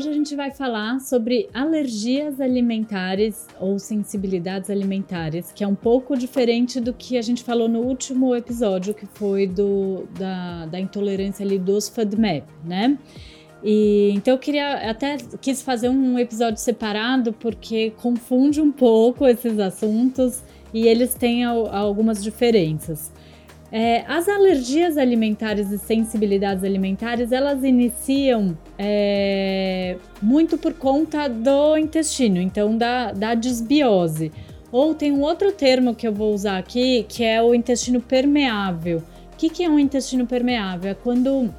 Hoje a gente vai falar sobre alergias alimentares ou sensibilidades alimentares, que é um pouco diferente do que a gente falou no último episódio, que foi do, da, da intolerância ali dos FODMAP, né? E, então eu queria até quis fazer um episódio separado porque confunde um pouco esses assuntos e eles têm algumas diferenças. É, as alergias alimentares e sensibilidades alimentares, elas iniciam é, muito por conta do intestino, então da, da desbiose. Ou tem um outro termo que eu vou usar aqui, que é o intestino permeável. O que, que é um intestino permeável? É quando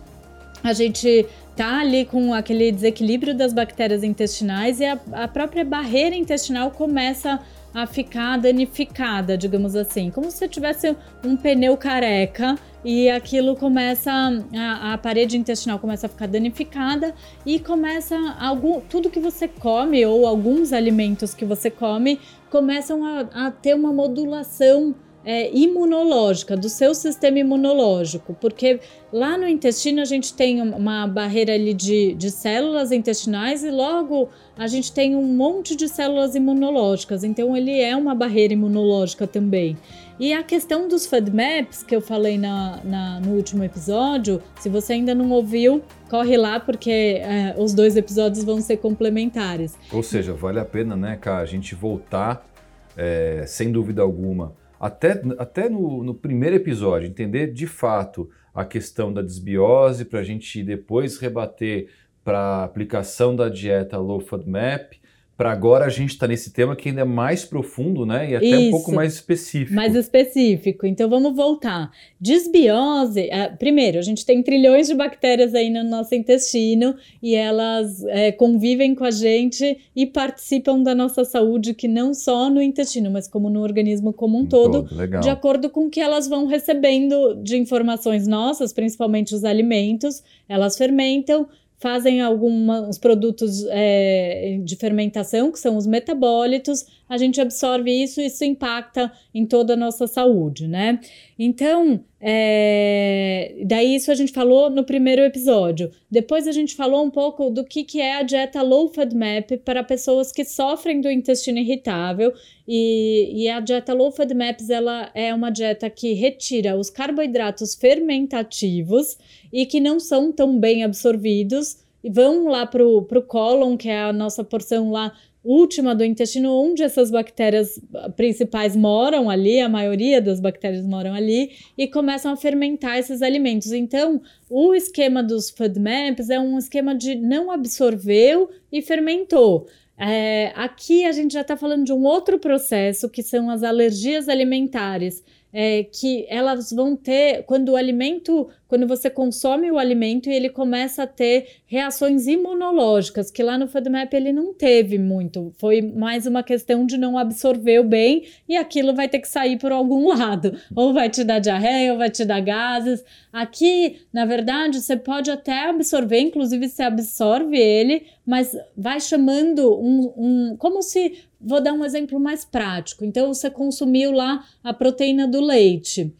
a gente tá ali com aquele desequilíbrio das bactérias intestinais e a, a própria barreira intestinal começa a a ficar danificada, digamos assim, como se tivesse um pneu careca e aquilo começa a, a, parede intestinal começa a ficar danificada e começa algum tudo que você come ou alguns alimentos que você come começam a, a ter uma modulação é, imunológica, do seu sistema imunológico, porque lá no intestino a gente tem uma barreira ali de, de células intestinais e logo a gente tem um monte de células imunológicas, então ele é uma barreira imunológica também. E a questão dos FODMAPs, que eu falei na, na, no último episódio, se você ainda não ouviu, corre lá porque é, os dois episódios vão ser complementares. Ou seja, vale a pena, né, cara, a gente voltar, é, sem dúvida alguma, até, até no, no primeiro episódio, entender de fato a questão da desbiose, para a gente depois rebater para a aplicação da dieta Low FODMAP para agora a gente está nesse tema que ainda é mais profundo, né? E até Isso, um pouco mais específico. Mais específico. Então vamos voltar. Desbiose, é, primeiro, a gente tem trilhões de bactérias aí no nosso intestino e elas é, convivem com a gente e participam da nossa saúde, que não só no intestino, mas como no organismo como um, um todo, todo de acordo com o que elas vão recebendo de informações nossas, principalmente os alimentos, elas fermentam fazem alguns produtos é, de fermentação, que são os metabólitos, a gente absorve isso e isso impacta em toda a nossa saúde, né? Então, é, daí isso a gente falou no primeiro episódio. Depois a gente falou um pouco do que, que é a dieta Low FODMAP para pessoas que sofrem do intestino irritável. E, e a dieta Low FODMAPs ela é uma dieta que retira os carboidratos fermentativos e que não são tão bem absorvidos e vão lá para o cólon, que é a nossa porção lá última do intestino, onde essas bactérias principais moram ali, a maioria das bactérias moram ali, e começam a fermentar esses alimentos. Então, o esquema dos FODMAPs é um esquema de não absorveu e fermentou. É, aqui a gente já está falando de um outro processo que são as alergias alimentares é, que elas vão ter quando o alimento, quando você consome o alimento e ele começa a ter reações imunológicas, que lá no FODMAP ele não teve muito, foi mais uma questão de não absorver bem e aquilo vai ter que sair por algum lado, ou vai te dar diarreia, ou vai te dar gases. Aqui, na verdade, você pode até absorver, inclusive você absorve ele, mas vai chamando um, um como se Vou dar um exemplo mais prático. Então, você consumiu lá a proteína do leite.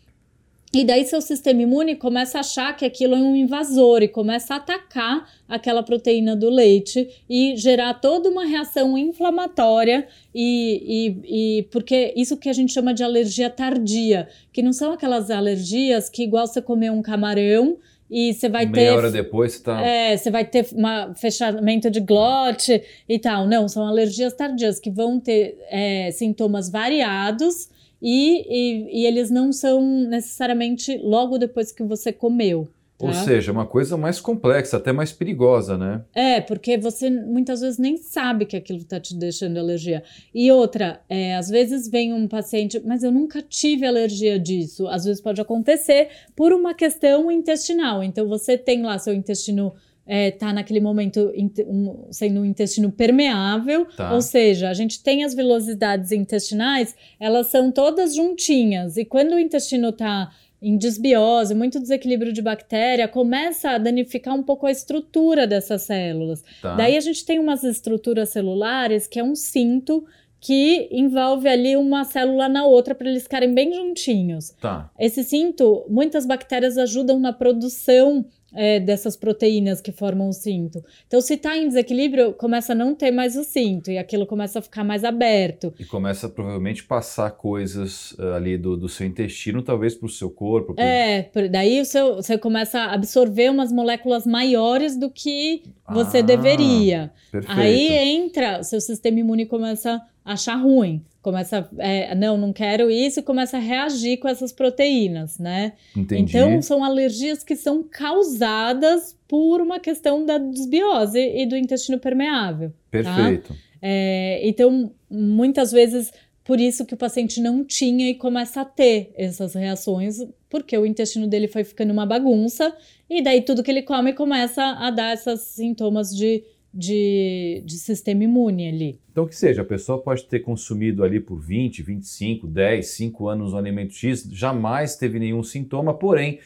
E daí seu sistema imune começa a achar que aquilo é um invasor e começa a atacar aquela proteína do leite e gerar toda uma reação inflamatória e, e, e porque isso que a gente chama de alergia tardia, que não são aquelas alergias que igual você comer um camarão e você vai Meia ter. Meia hora depois você tá. É, você vai ter um fechamento de glote e tal. Não, são alergias tardias que vão ter é, sintomas variados e, e, e eles não são necessariamente logo depois que você comeu. Tá? Ou seja, uma coisa mais complexa, até mais perigosa, né? É, porque você muitas vezes nem sabe que aquilo está te deixando alergia. E outra, é, às vezes vem um paciente, mas eu nunca tive alergia disso. Às vezes pode acontecer por uma questão intestinal. Então você tem lá seu intestino é, tá naquele momento um, sendo um intestino permeável, tá. ou seja, a gente tem as velocidades intestinais, elas são todas juntinhas, e quando o intestino tá em desbiose, muito desequilíbrio de bactéria, começa a danificar um pouco a estrutura dessas células. Tá. Daí a gente tem umas estruturas celulares que é um cinto que envolve ali uma célula na outra para eles ficarem bem juntinhos. Tá. Esse cinto, muitas bactérias ajudam na produção é, dessas proteínas que formam o cinto. Então, se está em desequilíbrio, começa a não ter mais o cinto e aquilo começa a ficar mais aberto. E começa provavelmente passar coisas uh, ali do, do seu intestino, talvez para o seu corpo. Pro... É, daí o seu, você começa a absorver umas moléculas maiores do que você ah, deveria. Perfeito. Aí entra, o seu sistema imune começa a achar ruim começa é, não, não quero isso e começa a reagir com essas proteínas, né? Entendi. Então são alergias que são causadas por uma questão da desbiose e do intestino permeável. Tá? Perfeito. Tá? É, então muitas vezes por isso que o paciente não tinha e começa a ter essas reações, porque o intestino dele foi ficando uma bagunça e daí tudo que ele come começa a dar esses sintomas de de, de sistema imune ali. Então, que seja, a pessoa pode ter consumido ali por 20, 25, 10, 5 anos um alimento X, jamais teve nenhum sintoma, porém,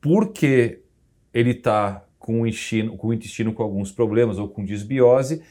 porque ele está com, com o intestino com alguns problemas ou com desbiose,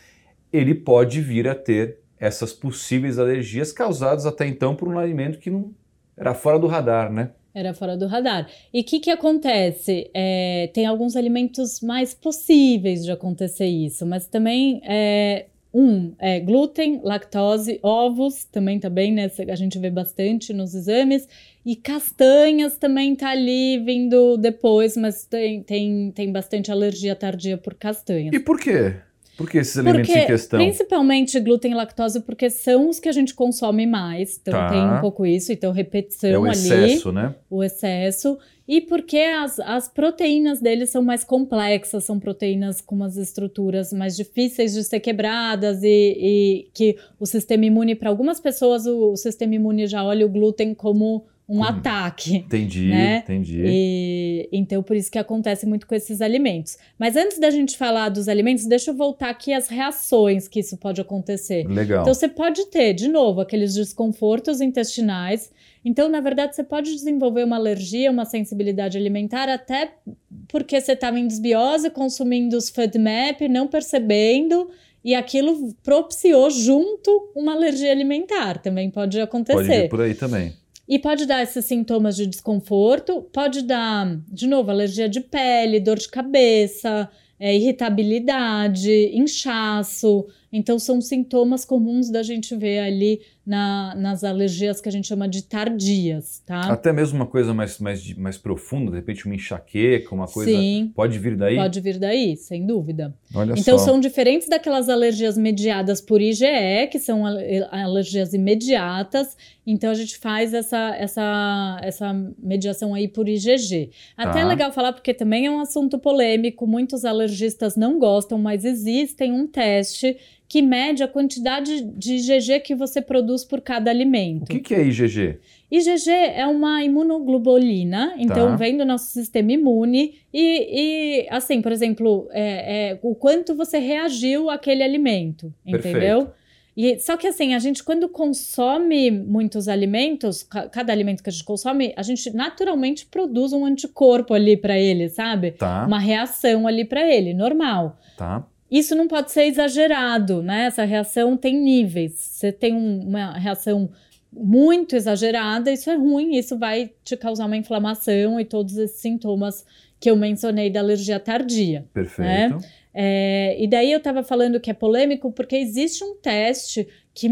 ele pode vir a ter essas possíveis alergias causadas até então por um alimento que não era fora do radar, né? Era fora do radar. E o que, que acontece? É, tem alguns alimentos mais possíveis de acontecer isso, mas também é, um é glúten, lactose, ovos também tá bem, né? A gente vê bastante nos exames. E castanhas também tá ali vindo depois, mas tem, tem, tem bastante alergia tardia por castanhas. E por quê? Por que esses alimentos porque, em questão? Principalmente glúten e lactose, porque são os que a gente consome mais. Então tá. tem um pouco isso, então repetição é o ali. excesso, né? O excesso. E porque as, as proteínas deles são mais complexas, são proteínas com umas estruturas mais difíceis de ser quebradas e, e que o sistema imune, para algumas pessoas, o, o sistema imune já olha o glúten como um ataque. Entendi, né? entendi. E, então, por isso que acontece muito com esses alimentos. Mas antes da gente falar dos alimentos, deixa eu voltar aqui às reações que isso pode acontecer. Legal. Então, você pode ter, de novo, aqueles desconfortos intestinais. Então, na verdade, você pode desenvolver uma alergia, uma sensibilidade alimentar, até porque você estava em desbiose, consumindo os FODMAP, não percebendo e aquilo propiciou junto uma alergia alimentar. Também pode acontecer. Pode vir por aí também. E pode dar esses sintomas de desconforto, pode dar, de novo, alergia de pele, dor de cabeça, é, irritabilidade, inchaço. Então, são sintomas comuns da gente ver ali na, nas alergias que a gente chama de tardias, tá? Até mesmo uma coisa mais, mais, mais profunda, de repente uma enxaqueca, uma coisa. Sim, pode vir daí? Pode vir daí, sem dúvida. Olha então só. são diferentes daquelas alergias mediadas por IgE, que são alergias imediatas. Então a gente faz essa, essa, essa mediação aí por IgG. Até tá. é legal falar porque também é um assunto polêmico, muitos alergistas não gostam, mas existe um teste que mede a quantidade de IgG que você produz por cada alimento. O que, que é IgG? IgG é uma imunoglobulina, então tá. vem do nosso sistema imune e, e assim, por exemplo, é, é, o quanto você reagiu àquele alimento, entendeu? E, só que assim, a gente quando consome muitos alimentos, cada alimento que a gente consome, a gente naturalmente produz um anticorpo ali para ele, sabe? Tá. Uma reação ali para ele, normal. Tá. Isso não pode ser exagerado, né? Essa reação tem níveis. Você tem um, uma reação muito exagerada, isso é ruim, isso vai te causar uma inflamação e todos esses sintomas que eu mencionei da alergia tardia. Né? Perfeito. Né? É, e daí eu estava falando que é polêmico porque existe um teste que,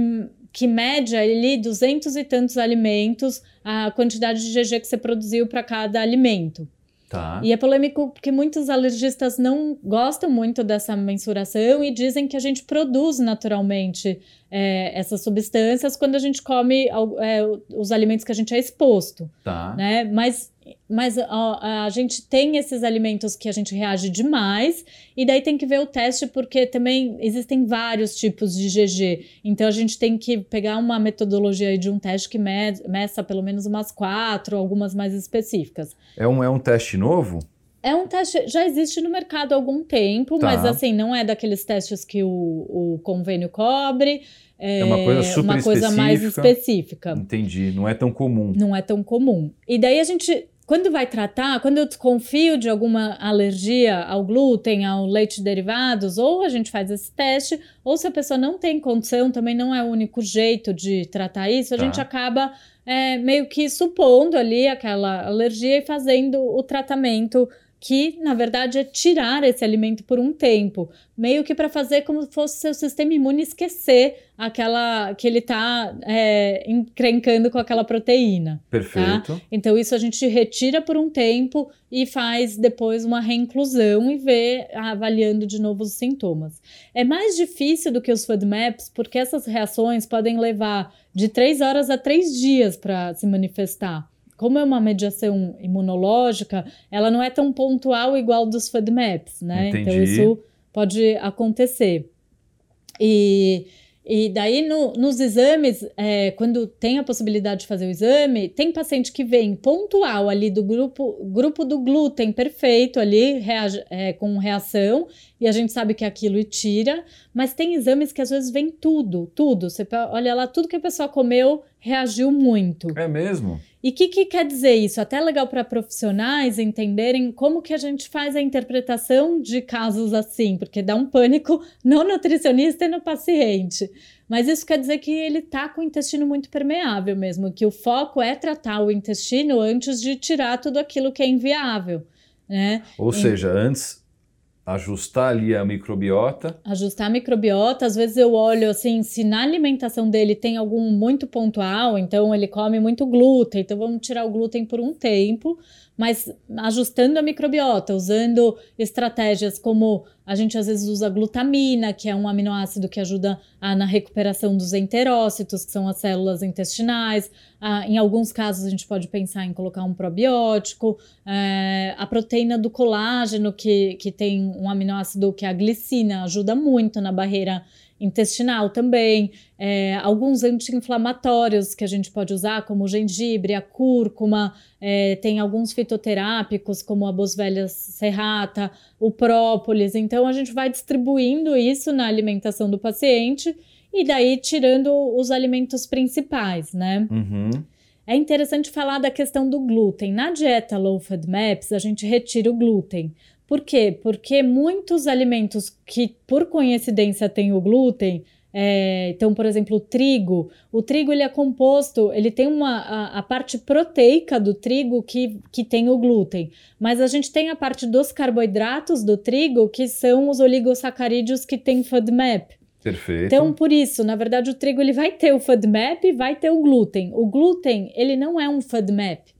que mede ali duzentos e tantos alimentos, a quantidade de GG que você produziu para cada alimento. Tá. E é polêmico porque muitos alergistas não gostam muito dessa mensuração e dizem que a gente produz naturalmente é, essas substâncias quando a gente come é, os alimentos que a gente é exposto. Tá. Né? Mas mas a, a, gente tem esses alimentos que a gente reage demais, e daí tem que ver o teste, porque também existem vários tipos de GG. Então a gente tem que pegar uma metodologia de um teste que me, meça pelo menos umas quatro, algumas mais específicas. É um, é um teste novo? É um teste, já existe no mercado há algum tempo, tá. mas assim, não é daqueles testes que o, o convênio cobre. É, é uma coisa super uma coisa mais específica. Entendi, não é tão comum. Não é tão comum. E daí a gente quando vai tratar, quando eu desconfio de alguma alergia ao glúten, ao leite derivados, ou a gente faz esse teste, ou se a pessoa não tem condição, também não é o único jeito de tratar isso, a tá. gente acaba é, meio que supondo ali aquela alergia e fazendo o tratamento que na verdade é tirar esse alimento por um tempo, meio que para fazer como se fosse seu sistema imune esquecer aquela que ele está é, encrencando com aquela proteína. Tá? Perfeito. Tá? Então isso a gente retira por um tempo e faz depois uma reinclusão e vê avaliando de novo os sintomas. É mais difícil do que os FODMAPs porque essas reações podem levar de três horas a três dias para se manifestar como é uma mediação imunológica, ela não é tão pontual igual dos FODMAPs, né? Entendi. Então isso pode acontecer. E, e daí no, nos exames, é, quando tem a possibilidade de fazer o exame, tem paciente que vem pontual ali do grupo, grupo do glúten perfeito ali, reage, é, com reação, e a gente sabe que é aquilo e tira, mas tem exames que às vezes vem tudo, tudo. Você olha lá, tudo que a pessoa comeu reagiu muito. É mesmo? E o que, que, quer dizer isso? Até legal para profissionais entenderem como que a gente faz a interpretação de casos assim, porque dá um pânico no nutricionista e no paciente. Mas isso quer dizer que ele está com o intestino muito permeável mesmo, que o foco é tratar o intestino antes de tirar tudo aquilo que é inviável. Né? Ou seja, antes ajustar ali a microbiota. Ajustar a microbiota, às vezes eu olho assim, se na alimentação dele tem algum muito pontual, então ele come muito glúten, então vamos tirar o glúten por um tempo, mas ajustando a microbiota, usando estratégias como a gente às vezes usa glutamina, que é um aminoácido que ajuda a, na recuperação dos enterócitos, que são as células intestinais. Ah, em alguns casos, a gente pode pensar em colocar um probiótico. É, a proteína do colágeno, que, que tem um aminoácido que é a glicina, ajuda muito na barreira intestinal também, é, alguns anti-inflamatórios que a gente pode usar, como o gengibre, a cúrcuma, é, tem alguns fitoterápicos, como a boswellia serrata, o própolis. Então, a gente vai distribuindo isso na alimentação do paciente e daí tirando os alimentos principais, né? Uhum. É interessante falar da questão do glúten. Na dieta Low FODMAPs, a gente retira o glúten. Por quê? Porque muitos alimentos que, por coincidência, têm o glúten, é, então, por exemplo, o trigo. O trigo ele é composto, ele tem uma a, a, parte proteica do trigo que, que tem o glúten, mas a gente tem a parte dos carboidratos do trigo que são os oligosacarídeos que tem FODMAP. Perfeito. Então, por isso, na verdade, o trigo ele vai ter o FODMAP e vai ter o glúten. O glúten, ele não é um FODMAP.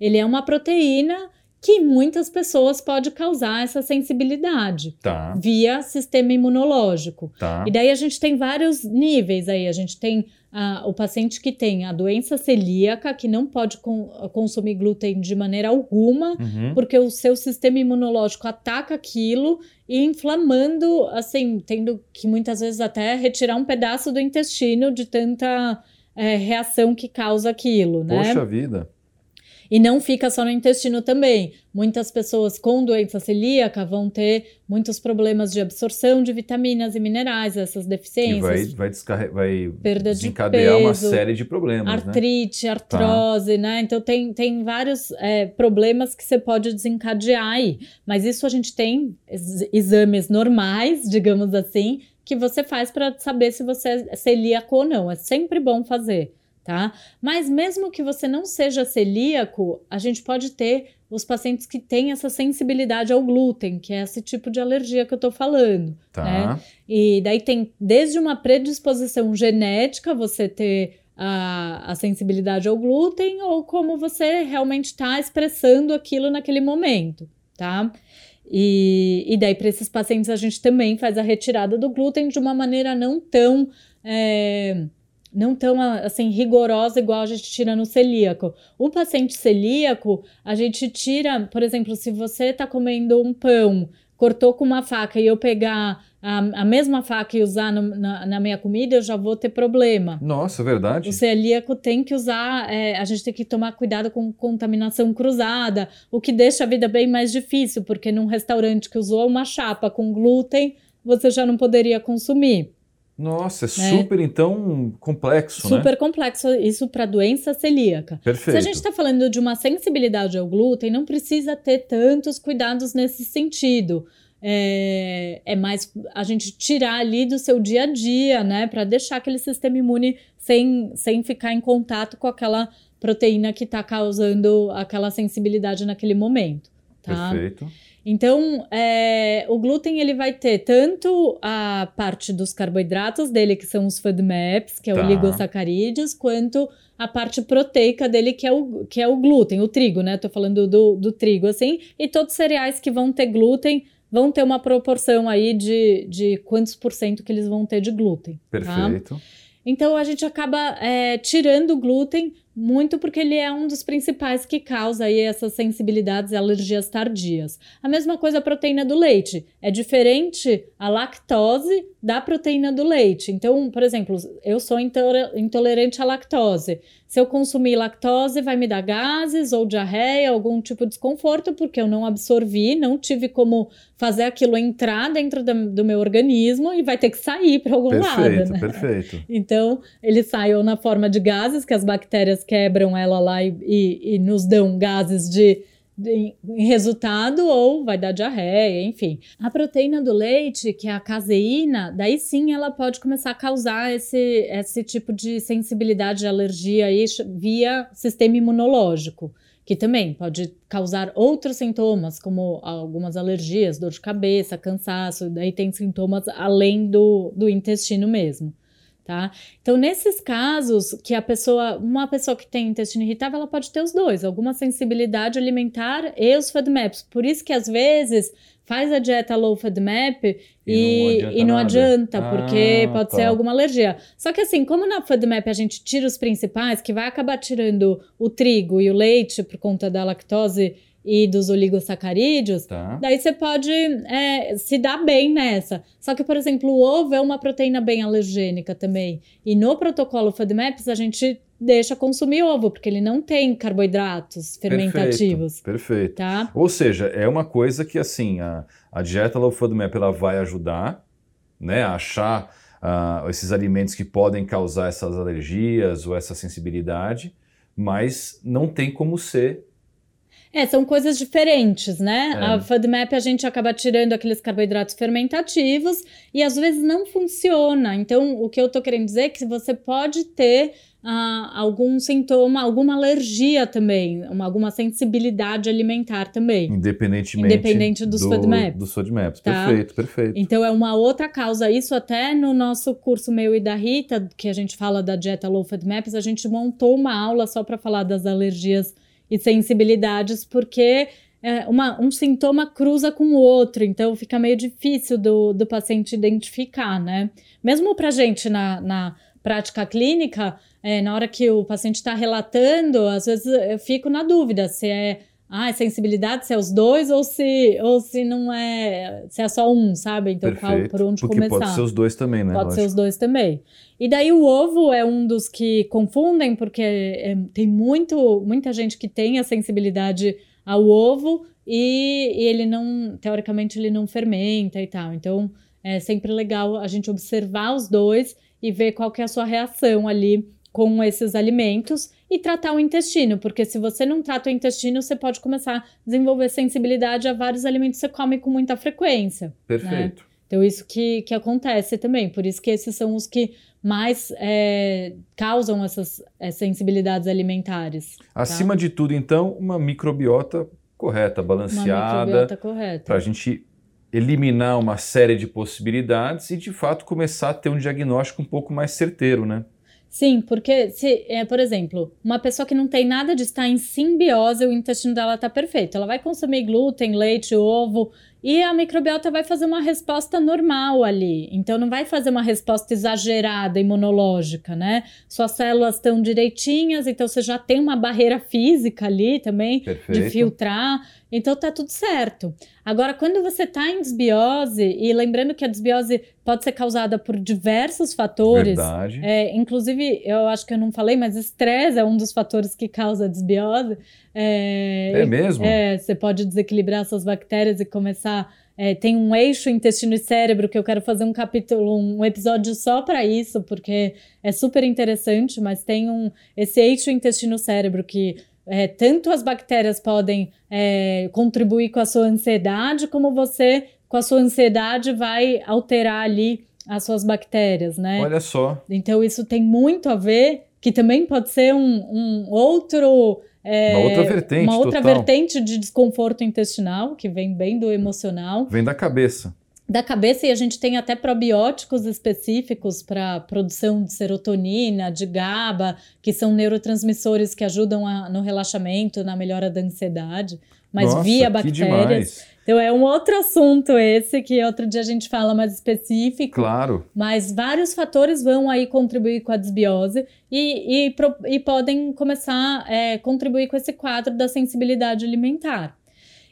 Ele é uma proteína que muitas pessoas pode causar essa sensibilidade tá. via sistema imunológico. Tá. E daí a gente tem vários níveis aí. A gente tem ah, o paciente que tem a doença celíaca, que não pode com, consumir glúten de maneira alguma, uhum. porque o seu sistema imunológico ataca aquilo e inflamando, assim, tendo que muitas vezes até retirar um pedaço do intestino de tanta é, reação que causa aquilo, né? Poxa vida! E não fica só no intestino também. Muitas pessoas com doença celíaca vão ter muitos problemas de absorção de vitaminas e minerais, essas deficiências. Vai, vai, vai perda desencadear de peso, uma série de problemas. né? Artrite, né? artrose, tá. né? Então tem, tem vários é, problemas que você pode desencadear aí. Mas isso a gente tem exames normais, digamos assim, que você faz para saber se você é celíaco ou não. É sempre bom fazer tá? Mas mesmo que você não seja celíaco, a gente pode ter os pacientes que têm essa sensibilidade ao glúten, que é esse tipo de alergia que eu tô falando, tá. né? E daí tem desde uma predisposição genética, você ter a, a sensibilidade ao glúten, ou como você realmente está expressando aquilo naquele momento, tá? E, e daí, para esses pacientes, a gente também faz a retirada do glúten de uma maneira não tão. É, não tão assim rigorosa igual a gente tira no celíaco. O paciente celíaco, a gente tira, por exemplo, se você está comendo um pão, cortou com uma faca e eu pegar a, a mesma faca e usar no, na, na, minha comida, eu já vou ter problema. Nossa, verdade. O celíaco tem que usar, é, a gente tem que tomar cuidado com contaminação cruzada, o que deixa a vida bem mais difícil, porque num restaurante que usou uma chapa com glúten, você já não poderia consumir. Nossa, é né? super então complexo, super né? Super complexo isso para doença celíaca. Perfeito. Se a gente está falando de uma sensibilidade ao glúten, não precisa ter tantos cuidados nesse sentido. É, é mais a gente tirar ali do seu dia a dia, né? Para deixar aquele sistema imune sem, sem ficar em contato com aquela proteína que está causando aquela sensibilidade naquele momento. Tá? Perfeito. Então, é, o glúten ele vai ter tanto a parte dos carboidratos dele, que são os FODMAPs, que é Tá. o ligosacarídeos, quanto a parte proteica dele, que é o, que é o glúten, o trigo, né? Tô falando do, do trigo, assim. E todos os cereais que vão ter glúten vão ter uma proporção aí de, de quantos por cento que eles vão ter de glúten. tá? Perfeito. Então a gente acaba é, tirando o glúten muito porque ele é um dos principais que causa aí essas sensibilidades e alergias tardias. A mesma coisa a proteína do leite. É diferente a lactose da proteína do leite. Então, por exemplo, eu sou intolera- intolerante à lactose. Se eu consumir lactose, vai me dar gases ou diarreia, algum tipo de desconforto, porque eu não absorvi, não tive como fazer aquilo entrar dentro do meu organismo e vai ter que sair para algum lado. Perfeito, né? perfeito. Então, ele sai ou na forma de gases, que as bactérias quebram ela lá e, e- e nos dão gases de, em resultado, ou vai dar diarreia, enfim. A proteína do leite, que é a caseína, daí sim ela pode começar a causar esse, esse tipo de sensibilidade de alergia aí via sistema imunológico. Que também pode causar outros sintomas, como algumas alergias, dor de cabeça, cansaço, daí tem sintomas além do, do intestino mesmo tá? Então, nesses casos que a pessoa, uma pessoa que tem intestino irritável, ela pode ter os dois, alguma sensibilidade alimentar e os FODMAPs. Por isso que às vezes faz a dieta low FODMAP E e, não adianta e não adianta, Ah, porque pode tá. ser alguma alergia. Só que assim, como na FODMAP a gente tira os principais, que vai acabar tirando o trigo e o leite por conta da lactose e dos oligosacarídeos, Tá. Daí você pode é, se dar bem nessa. Só que, por exemplo, o ovo é uma proteína bem alergênica também. E no protocolo FODMAPs a gente deixa consumir ovo, porque ele não tem carboidratos fermentativos. Perfeito. perfeito. Tá? Ou seja, é uma coisa que assim, a, a dieta low FODMAP ela vai ajudar, né, a achar ah, esses alimentos que podem causar essas alergias ou essa sensibilidade, mas não tem como ser É, são coisas diferentes, né? É. A FODMAP a gente acaba tirando aqueles carboidratos fermentativos e às vezes não funciona. Então, o que eu tô querendo dizer é que você pode ter ah, algum sintoma, alguma alergia também, uma, alguma sensibilidade alimentar também. independentemente Independente dos FODMAPs. Dos FODMAPs. Tá? Perfeito, perfeito. Então é uma outra causa. Isso até no nosso curso meu e da Rita, que a gente fala da dieta low FODMAPs, a gente montou uma aula só para falar das alergias e sensibilidades, porque é, uma, um sintoma cruza com o outro, então fica meio difícil do, do paciente identificar, né? Mesmo para gente na, na prática clínica, é, na hora que o paciente está relatando, às vezes eu fico na dúvida se é ah, é sensibilidade, se é os dois ou se, ou se não é, se é só um, sabe? Então, perfeito. por onde Porque começar? pode ser os dois também, né? Pode ser Lógico. os dois também. E daí o ovo é um dos que confundem, porque é, tem muito, muita gente que tem a sensibilidade ao ovo e, e ele não, teoricamente, ele não fermenta e tal. Então é sempre legal a gente observar os dois e ver qual que é a sua reação ali com esses alimentos e tratar o intestino, porque se você não trata o intestino, você pode começar a desenvolver sensibilidade a vários alimentos que você come com muita frequência. Perfeito. Então, isso que, que acontece também. Por isso que esses são os que mais é, causam essas é, sensibilidades alimentares. Acima de tudo, então, uma microbiota correta, Uma balanceada, microbiota correta. para a gente eliminar uma série de possibilidades e, de fato, começar a ter um diagnóstico um pouco mais certeiro, né? Sim, porque se, é, por exemplo, uma pessoa que não tem nada de estar em simbiose, o intestino dela está perfeito. Ela vai consumir glúten, leite, ovo e a microbiota vai fazer uma resposta normal ali. Então não vai fazer uma resposta exagerada imunológica, né? Suas células estão direitinhas, então você já tem uma barreira física ali também Perfeito. de filtrar. Então tá tudo certo. Agora, quando você tá em desbiose, e lembrando que a desbiose pode ser causada por diversos fatores. Verdade. É, inclusive, eu acho que eu não falei, mas estresse é um dos fatores que causa a desbiose. É, É mesmo? é, você pode desequilibrar essas bactérias e começar. É, tem um eixo intestino e cérebro que eu quero fazer um capítulo, um episódio só para isso, porque é super interessante. Mas tem um esse eixo intestino-cérebro que é, tanto as bactérias podem é, contribuir com a sua ansiedade, como você, com a sua ansiedade, vai alterar ali as suas bactérias, né? Olha só. Então, isso tem muito a ver, que também pode ser um, um outro é, uma outra vertente, uma outra total. vertente de desconforto intestinal, que vem bem do emocional. Vem da cabeça. Da cabeça, e a gente tem até probióticos específicos para produção de serotonina, de GABA, que são neurotransmissores que ajudam a, no relaxamento, na melhora da ansiedade, mas Nossa, via que bactérias. Então é um outro assunto esse, que outro dia a gente fala mais específico. Claro. Mas vários fatores vão aí contribuir com a desbiose e, e, e podem começar a contribuir com esse quadro da sensibilidade alimentar.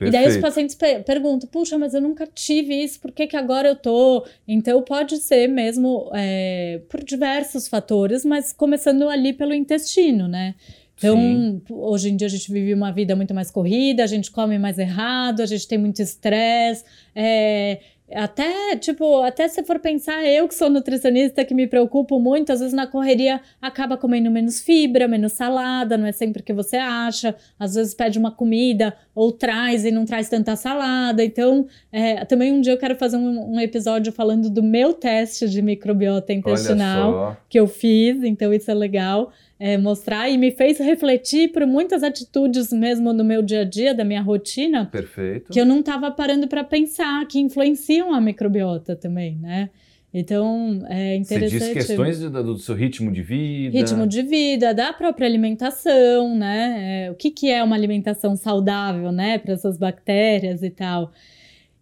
E daí os Perfeito. pacientes pe- perguntam, puxa, mas eu nunca tive isso, por que, que agora eu tô? Então pode ser mesmo é, por diversos fatores, mas começando ali pelo intestino, né? Então, Sim. hoje em dia a gente vive uma vida muito mais corrida, a gente come mais errado, a gente tem muito estresse. é, até, tipo, até se for pensar, eu que sou nutricionista, que me preocupo muito, às vezes na correria acaba comendo menos fibra, menos salada, não é sempre que você acha. Às vezes pede uma comida ou traz e não traz tanta salada. Então, é, também um dia eu quero fazer um, um episódio falando do meu teste de microbiota intestinal que eu fiz, então isso é legal é, mostrar e me fez refletir por muitas atitudes mesmo no meu dia a dia, da minha rotina, Perfeito. que eu não estava parando para pensar, que influenciam a microbiota também, né? Então, é Você interessante. diz questões do, do seu ritmo de vida. Ritmo de vida, da própria alimentação, né? É, o que, que é uma alimentação saudável, né? Para essas bactérias e tal.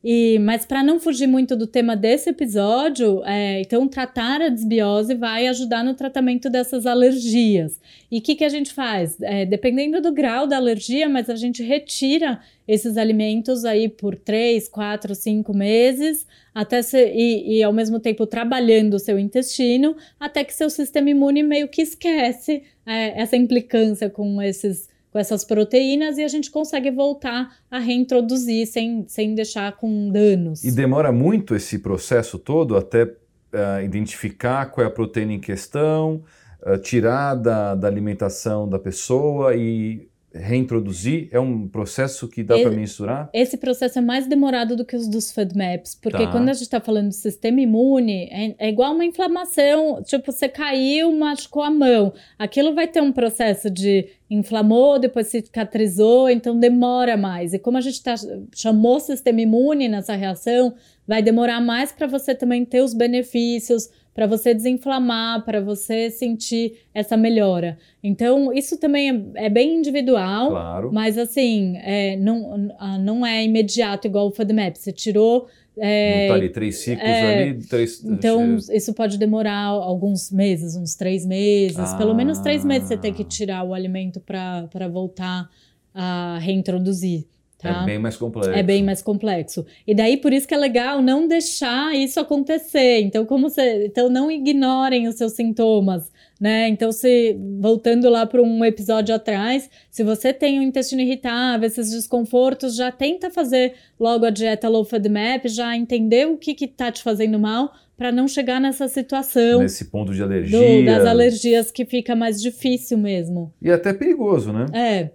E, mas para não fugir muito do tema desse episódio, é, então tratar a desbiose vai ajudar no tratamento dessas alergias. E o que, que a gente faz? É, dependendo do grau da alergia, mas a gente retira esses alimentos aí por três, quatro, cinco meses, até se, e, e ao mesmo tempo trabalhando o seu intestino, até que seu sistema imune meio que esquece é, essa implicância com esses com essas proteínas e a gente consegue voltar a reintroduzir sem, sem deixar com danos. E demora muito esse processo todo até ah, identificar qual é a proteína em questão, ah, tirar da, da alimentação da pessoa e reintroduzir? É um processo que dá para mensurar? Esse processo é mais demorado do que os dos FODMAPs, porque Tá. quando a gente está falando de sistema imune, é, é igual uma inflamação, tipo, você caiu, machucou a mão. Aquilo vai ter um processo de inflamou, depois cicatrizou, então demora mais. E como a gente tá, chamou sistema imune nessa reação, vai demorar mais para você também ter os benefícios, para você desinflamar, para você sentir essa melhora. Então, isso também é, é bem individual. Claro. Mas assim, é, não, ah, não é imediato igual o FODMAP. Você tirou. é, Não tá ali três ciclos é, ali, três. então, isso pode demorar alguns meses, uns três meses. Pelo menos três meses você tem que Ah. tirar o alimento para voltar a reintroduzir. Tá? é bem mais complexo. É bem mais complexo. E daí por isso que é legal não deixar isso acontecer. Então, como você, então não ignorem os seus sintomas, né? Então, se voltando lá para um episódio atrás, se você tem o intestino irritável, esses desconfortos, já tenta fazer logo a dieta low FODMAP, já entender o que que tá te fazendo mal para não chegar nessa situação Nesse ponto de do- alergia. das alergias que fica mais difícil mesmo. E até perigoso, né? É.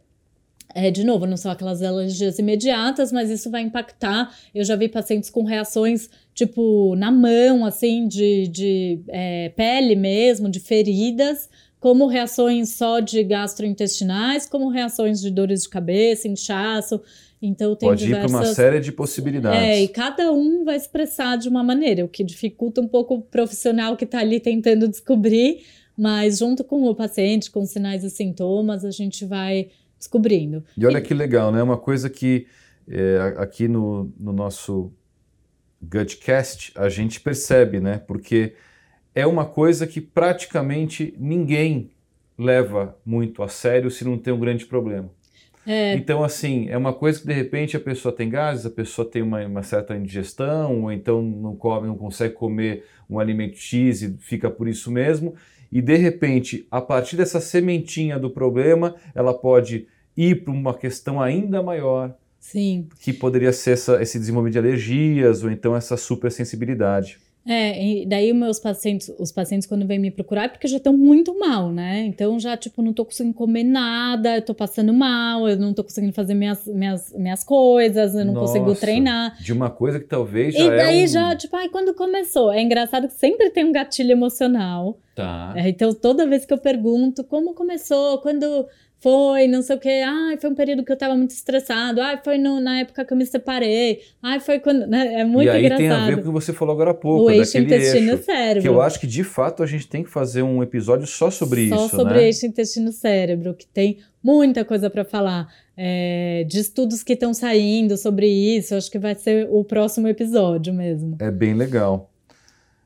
É, de novo, não são aquelas alergias imediatas, mas isso vai impactar. Eu já vi pacientes com reações, tipo, na mão, assim, de, de é, pele mesmo, de feridas, como reações só de gastrointestinais, como reações de dores de cabeça, inchaço. Então, tem Pode ir para diversas... uma série de possibilidades. É, e cada um vai expressar de uma maneira, o que dificulta um pouco o profissional que está ali tentando descobrir, mas junto com o paciente, com sinais e sintomas, a gente vai descobrindo. E olha que legal, né? Uma coisa que é, aqui no, no nosso Gutcast a gente percebe, né? Porque é uma coisa que praticamente ninguém leva muito a sério se não tem um grande problema. É, Então, assim, é uma coisa que de repente a pessoa tem gases, a pessoa tem uma, uma certa indigestão, ou então não come, não consegue comer um alimento X e fica por isso mesmo. E de repente, a partir dessa sementinha do problema, ela pode ir para uma questão ainda maior, sim. que poderia ser essa- esse desenvolvimento de alergias, ou então essa supersensibilidade. É, e daí meus pacientes, os pacientes quando vêm me procurar é porque já estão muito mal, né? Então já, tipo, não tô conseguindo comer nada, eu tô passando mal, eu não tô conseguindo fazer minhas, minhas, minhas coisas, eu não consigo Nossa, treinar. De uma coisa que talvez já E daí é um... já, tipo, ai, quando começou? É engraçado que sempre tem um gatilho emocional. Tá. É, então, toda vez que eu pergunto como começou, quando foi não sei o que, ai, foi um período que eu tava muito estressado, ai, foi no, na época que eu me separei, ai, foi quando. Né? É muito e aí engraçado. tem a ver com o que você falou agora há pouco, o eixo intestino eixo. cérebro. Que eu acho que de fato a gente tem que fazer um episódio só sobre só isso. Só sobre né? eixo intestino cérebro, que tem muita coisa para falar. É, de estudos que estão saindo sobre isso, acho que vai ser o próximo episódio mesmo. É bem legal.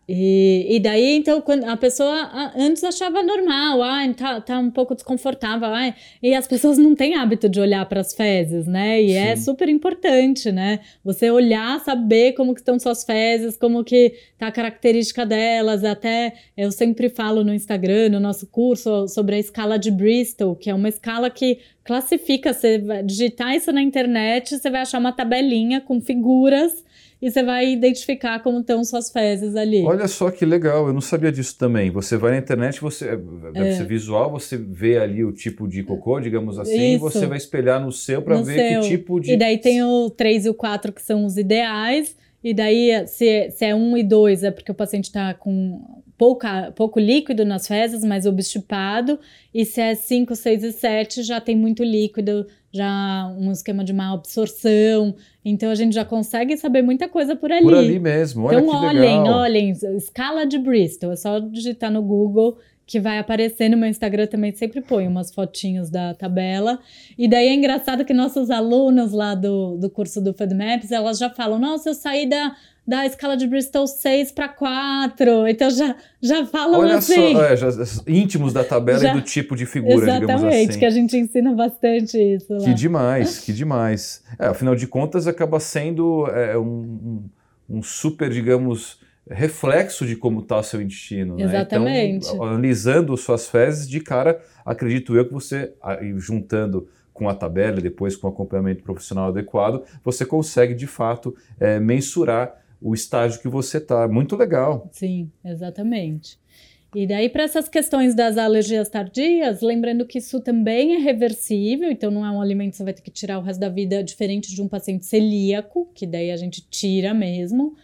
E, e daí, então, quando a pessoa antes achava normal, ai, tá, tá um pouco desconfortável, ai, e as pessoas não têm hábito de olhar para as fezes, né? E é Sim. é super importante, né? Você olhar, saber como que estão suas fezes, como que tá a característica delas, até eu sempre falo no Instagram, no nosso curso, sobre a escala de Bristol, que é uma escala que classifica, você vai digitar isso na internet, você vai achar uma tabelinha com figuras e você vai identificar como estão suas fezes ali. Olha só que legal, eu não sabia disso também. Você vai na internet, você deve é. ser visual, você vê ali o tipo de cocô, digamos assim, Isso. e você vai espelhar no seu para ver seu. que tipo de. E daí tem o 3 e o 4 que são os ideais. E daí, se, se é 1 e 2, é porque o paciente está com pouca, pouco líquido nas fezes, mas obstipado. E se é 5, 6 e 7, já tem muito líquido, já um esquema de má absorção. Então a gente já consegue saber muita coisa por ali. Por ali mesmo, olha então, olhem, legal. olhem, escala de Bristol, é só digitar no Google que vai aparecer no meu Instagram também sempre põe umas fotinhos da tabela. E daí é engraçado que nossos alunos lá do, do curso do FedMaps, elas já falam: "Nossa, eu saí da da escala de Bristol 6 para 4. Então já, já falam Olha assim. Só, é, já, íntimos da tabela já, e do tipo de figura, exatamente, assim. que a gente ensina bastante isso. Lá. Que demais, que demais. É, afinal de contas, acaba sendo é, um, um, super, digamos, reflexo de como está o seu intestino. Exatamente. Né? Então, analisando suas fezes, de cara, acredito eu que você, juntando com a tabela e depois com o acompanhamento profissional adequado, você consegue de fato é, mensurar o estágio que você está. Muito legal. Sim, exatamente. E daí, para essas questões das alergias tardias, lembrando que isso também é reversível, então não é um alimento que você vai ter que tirar o resto da vida, diferente de um paciente celíaco, que daí a gente tira mesmo.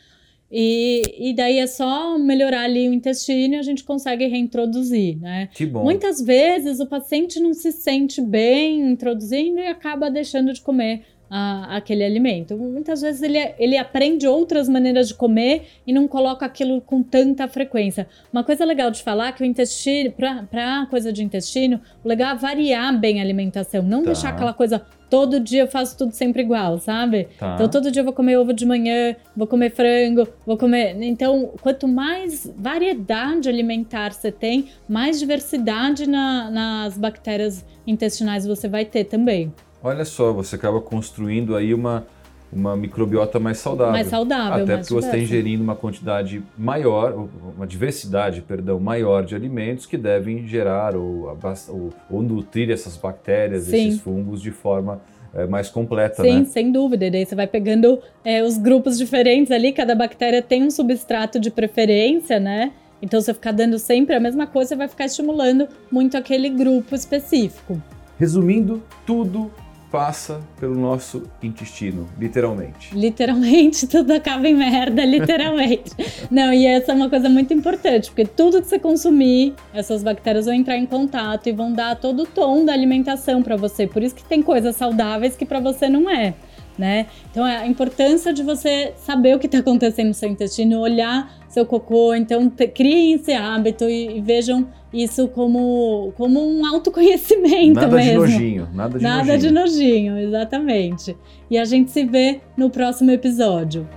E, e daí é só melhorar ali o intestino e a gente consegue reintroduzir, né? Que bom. Muitas vezes o paciente não se sente bem introduzindo e acaba deixando de comer a, aquele alimento. Muitas vezes ele, ele aprende outras maneiras de comer e não coloca aquilo com tanta frequência. Uma coisa legal de falar é que o intestino, para coisa de intestino, o legal é variar bem a alimentação, não tá. deixar aquela coisa todo dia eu faço tudo sempre igual, sabe? Tá. Então todo dia eu vou comer ovo de manhã, vou comer frango, vou comer. Então, quanto mais variedade alimentar você tem, mais diversidade na, nas bactérias intestinais você vai ter também. Olha só, você acaba construindo aí uma, uma microbiota mais saudável. Mais saudável, Até mais porque você está ingerindo uma quantidade maior, uma diversidade, perdão, maior de alimentos que devem gerar ou, ou, ou nutrir essas bactérias, Sim. esses fungos de forma é, mais completa, Sim, né? sem dúvida. E daí você vai pegando é, os grupos diferentes ali, cada bactéria tem um substrato de preferência, né? Então, se você ficar dando sempre a mesma coisa, você vai ficar estimulando muito aquele grupo específico. Resumindo, tudo passa pelo nosso intestino, literalmente. Literalmente, tudo acaba em merda, literalmente. Não, e essa é uma coisa muito importante, porque tudo que você consumir, essas bactérias vão entrar em contato e vão dar todo o tom da alimentação para você. Por isso que tem coisas saudáveis que para você não é. Né? Então, é a importância de você saber o que está acontecendo no seu intestino, olhar seu cocô. Então, criem esse hábito e, e, vejam isso como, como um autoconhecimento nada mesmo. Nada de nojinho, nada de nada nojinho. Nada de nojinho, exatamente. E a gente se vê no próximo episódio.